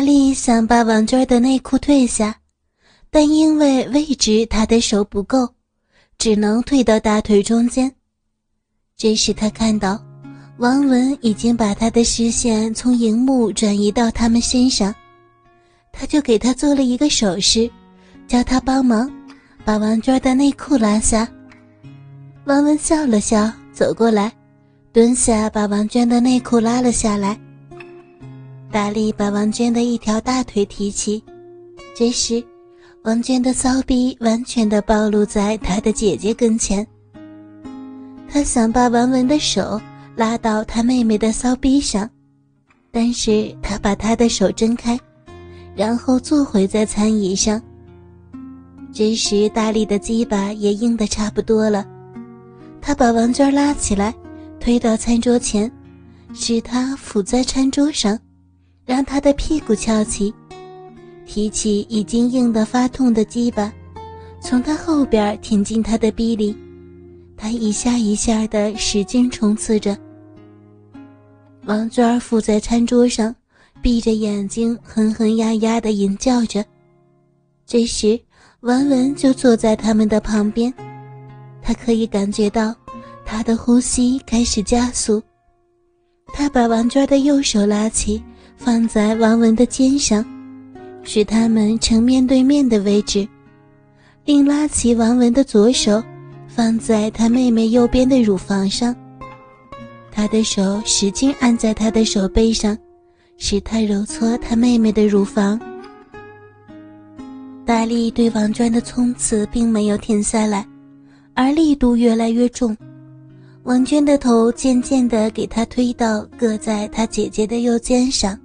大力想把王娟的内裤退下，但因为位置她的手不够，只能退到大腿中间。这时他看到王文已经把他的视线从荧幕转移到他们身上，他就给他做了一个手势，叫他帮忙把王娟的内裤拉下。王文笑了笑，走过来，蹲下把王娟的内裤拉了下来。大力把王娟的一条大腿提起，这时，王娟的骚逼完全的暴露在他的姐姐跟前。他想把王文的手拉到他妹妹的骚逼上，但是他把他的手挣开，然后坐回在餐椅上。这时，大力的鸡巴也硬得差不多了，他把王娟拉起来，推到餐桌前，使她伏在餐桌上。让他的屁股翘起，提起已经硬得发痛的鸡巴，从他后边挺进他的逼里，他一下一下的使劲冲刺着。王娟伏在餐桌上，闭着眼睛，哼哼呀呀的吟叫着。这时，文文就坐在他们的旁边，他可以感觉到他的呼吸开始加速。他把王娟的右手拉起。放在王文的肩上，使他们呈面对面的位置，并拉起王文的左手，放在他妹妹右边的乳房上。他的手使劲按在他的手背上，使他揉搓他妹妹的乳房。大力对王娟的冲刺并没有停下来，而力度越来越重。王娟的头渐渐地给他推到搁在他姐姐的右肩上。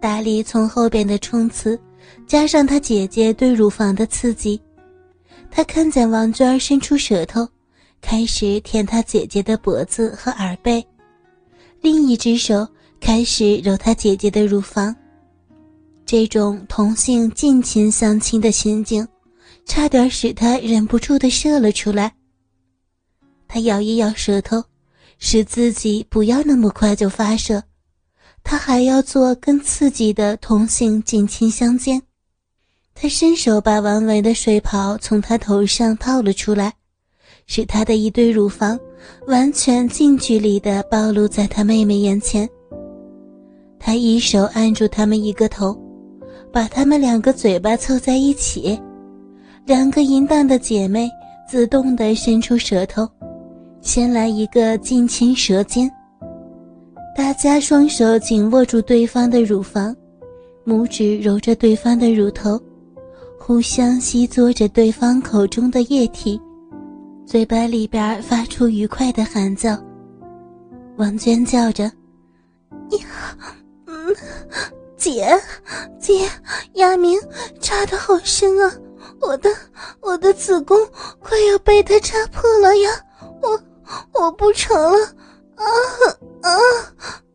大力从后边的冲刺，加上他姐姐对乳房的刺激，他看见王娟伸出舌头，开始舔他姐姐的脖子和耳背，另一只手开始揉他姐姐的乳房。这种同性近亲相亲的情景，差点使他忍不住的射了出来。他咬一咬舌头，使自己不要那么快就发射。他还要做更刺激的同性近亲相间。他伸手把王维的睡袍从他头上套了出来，使他的一对乳房完全近距离地暴露在他妹妹眼前。他一手按住他们一个头，把他们两个嘴巴凑在一起，两个淫荡的姐妹自动地伸出舌头，先来一个近亲舌尖。大家双手紧握住对方的乳房，拇指揉着对方的乳头，互相吸嘬着对方口中的液体，嘴巴里边发出愉快的喊叫。王娟叫着：“呀，嗯，姐，姐，亚明插的好深啊！我的我的子宫快要被他插破了呀！我我不成了。”啊啊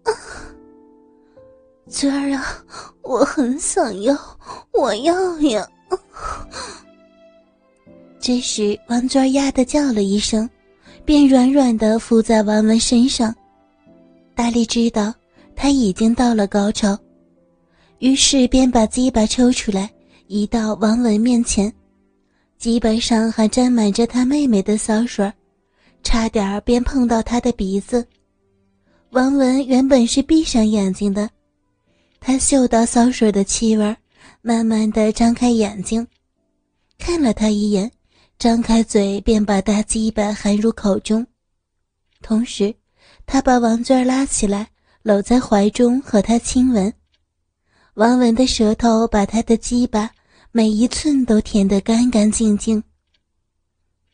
啊！娟儿啊，我很想要，我要呀！这时，王娟呀的叫了一声，便软软的伏在王文身上。大力知道他已经到了高潮，于是便把鸡巴抽出来，移到王文面前，鸡巴上还沾满着他妹妹的骚水差点便碰到他的鼻子。王文原本是闭上眼睛的，他嗅到骚水的气味，慢慢的张开眼睛，看了他一眼，张开嘴便把大鸡巴含入口中，同时，他把王娟拉起来，搂在怀中和她亲吻。王文的舌头把他的鸡巴每一寸都舔得干干净净。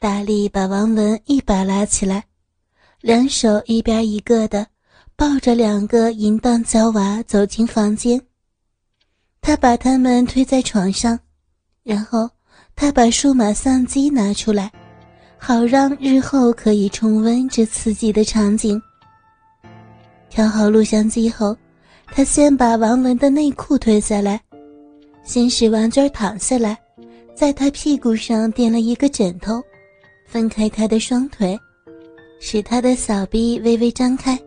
大力把王文一把拉起来，两手一边一个的抱着两个淫荡娇娃走进房间。他把他们推在床上，然后他把数码相机拿出来，好让日后可以重温这刺激的场景。调好录像机后，他先把王文的内裤脱下来，先使王娟躺下来，在他屁股上垫了一个枕头。分开他的双腿，使他的小臂微微张开，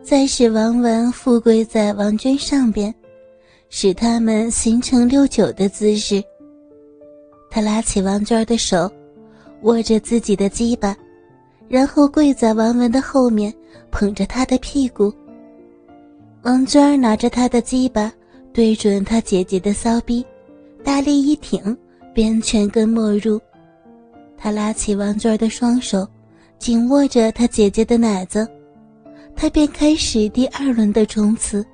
再使王文富跪在王娟上边，使他们形成六九的姿势。他拉起王娟的手，握着自己的鸡巴，然后跪在王文的后面，捧着他的屁股。王娟拿着他的鸡巴，对准他姐姐的骚逼，大力一挺，便全根没入。他拉起王娟的双手，紧握着他姐姐的奶子，他便开始第二轮的冲刺。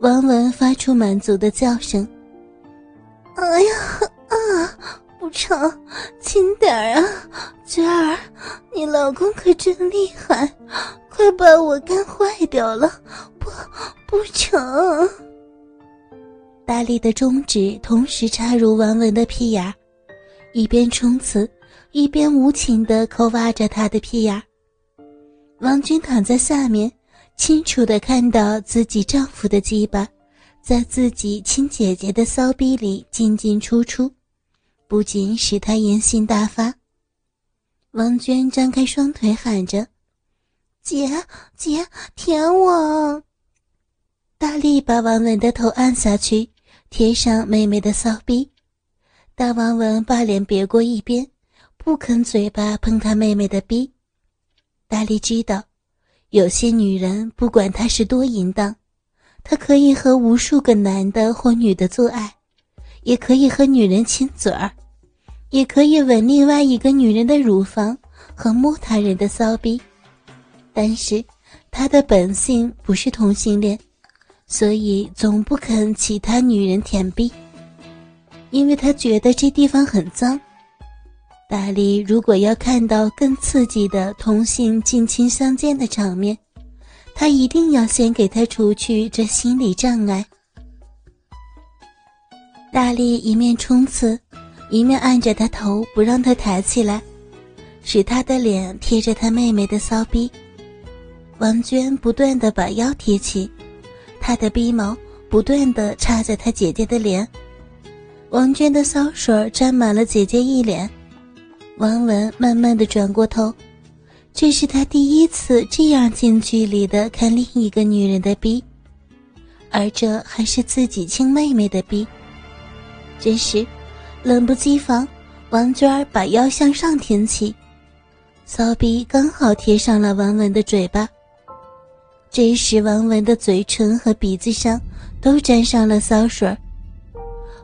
王文发出满足的叫声：“哎呀！”啊，不成，轻点儿啊，娟儿，你老公可真厉害，快把我干坏掉了，不，不成。大力的中指同时插入王文的屁眼，一边冲刺，一边无情的抠挖着他的屁眼。王军躺在下面，清楚的看到自己丈夫的鸡巴，在自己亲姐姐的骚逼里进进出出。不仅使他淫性大发，王娟张开双腿喊着：“姐姐，舔我！”大力把王文的头按下去，贴上妹妹的骚逼。大王文把脸别过一边，不肯嘴巴碰他妹妹的逼。大力知道，有些女人不管她是多淫荡，她可以和无数个男的或女的做爱。也可以和女人亲嘴儿，也可以吻另外一个女人的乳房和摸他人的骚逼，但是他的本性不是同性恋，所以总不肯其他女人舔逼，因为他觉得这地方很脏。大力如果要看到更刺激的同性近亲相见的场面，他一定要先给他除去这心理障碍。大力一面冲刺，一面按着他头，不让他抬起来，使他的脸贴着他妹妹的骚逼。王娟不断的把腰提起，她的逼毛不断的插在他姐姐的脸。王娟的骚水沾满了姐姐一脸。王文慢慢的转过头，这是他第一次这样近距离的看另一个女人的逼，而这还是自己亲妹妹的逼。这时，冷不及防，王娟把腰向上挺起，骚逼刚好贴上了王文的嘴巴。这时，王文的嘴唇和鼻子上都沾上了骚水。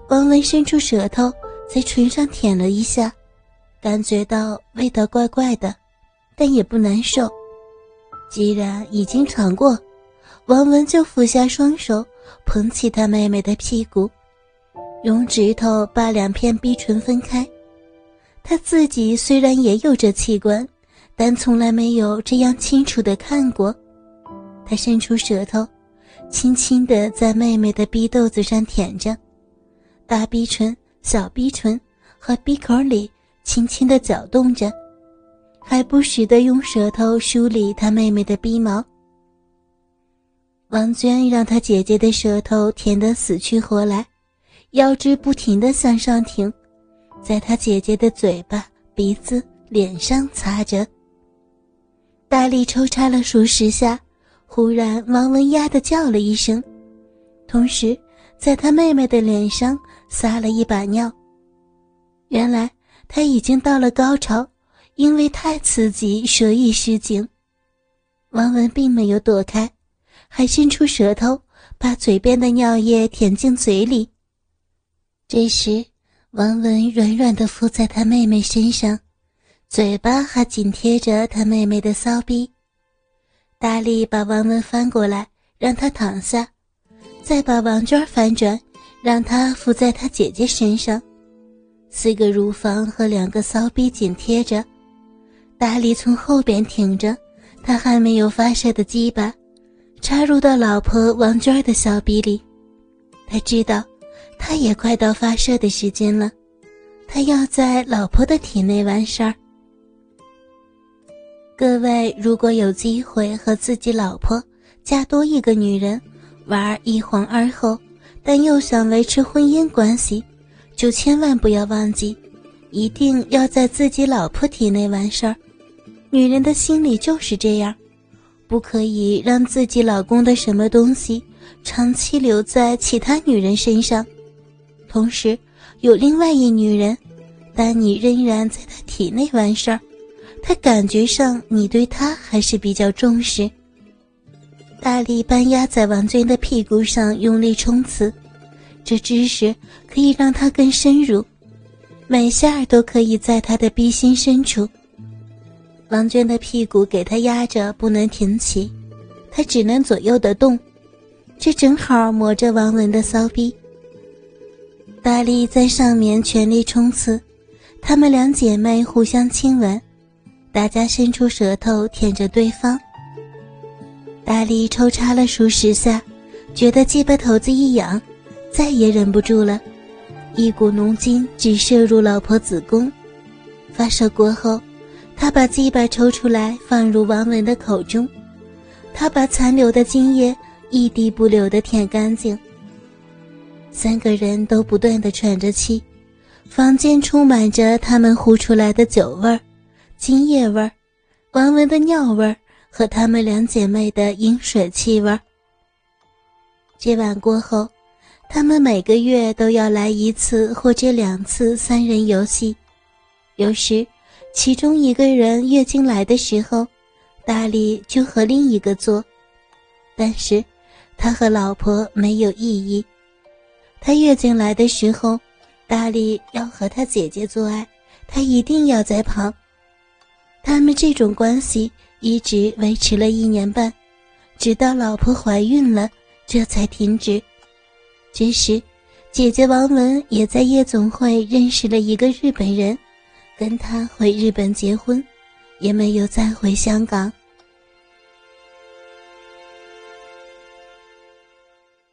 王文伸出舌头在唇上舔了一下，感觉到味道怪怪的，但也不难受。既然已经尝过，王文就俯下双手捧起他妹妹的屁股。用指头把两片逼唇分开，他自己虽然也有这器官，但从来没有这样清楚的看过。他伸出舌头，轻轻地在妹妹的逼豆子上舔着，大逼唇、小逼唇和鼻口里轻轻地搅动着，还不时地用舌头梳理他妹妹的逼毛。王娟让她姐姐的舌头舔得死去活来。腰肢不停地向上挺，在他姐姐的嘴巴、鼻子、脸上擦着。大力抽插了数十下，忽然王文呀的叫了一声，同时在他妹妹的脸上撒了一把尿。原来他已经到了高潮，因为太刺激，舌意失禁。王文并没有躲开，还伸出舌头把嘴边的尿液舔进嘴里。这时，王文软软的伏在他妹妹身上，嘴巴还紧贴着他妹妹的骚逼。大力把王文翻过来，让他躺下，再把王娟翻转，让她伏在他姐姐身上。四个乳房和两个骚逼紧贴着，大力从后边挺着他还没有发射的鸡巴，插入到老婆王娟的小逼里。他知道。他也快到发射的时间了，他要在老婆的体内完事儿。各位如果有机会和自己老婆加多一个女人玩一皇二后，但又想维持婚姻关系，就千万不要忘记，一定要在自己老婆体内完事儿。女人的心理就是这样，不可以让自己老公的什么东西长期留在其他女人身上，同时有另外一女人，但你仍然在他体内完事儿。他感觉上你对他还是比较重视。大力半压在王娟的屁股上，用力冲刺，这姿势可以让他更深入，每下都可以在他的逼心深处。王娟的屁股给他压着，不能挺起，他只能左右的动，这正好磨着王文的骚逼。大力在上面全力冲刺，她们两姐妹互相亲吻。大家伸出舌头舔着对方。大力抽插了数十下，觉得鸡巴头子一痒，再也忍不住了，一股浓精直射入老婆子宫。发射过后，他把鸡巴抽出来放入王文的口中，他把残留的精液一滴不留的舔干净。三个人都不断的喘着气，房间充满着他们呼出来的酒味儿。精液味儿，王文的尿味儿和她们两姐妹的饮水气味。这晚过后，他们每个月都要来一次或者两次三人游戏。有时，其中一个人月经来的时候，大力就和另一个做，但是他和老婆没有异议。他月经来的时候，大力要和他姐姐做爱，他一定要在旁。他们这种关系一直维持了一年半，直到老婆怀孕了，这才停止。这时，姐姐王文也在夜总会认识了一个日本人，跟他回日本结婚，也没有再回香港。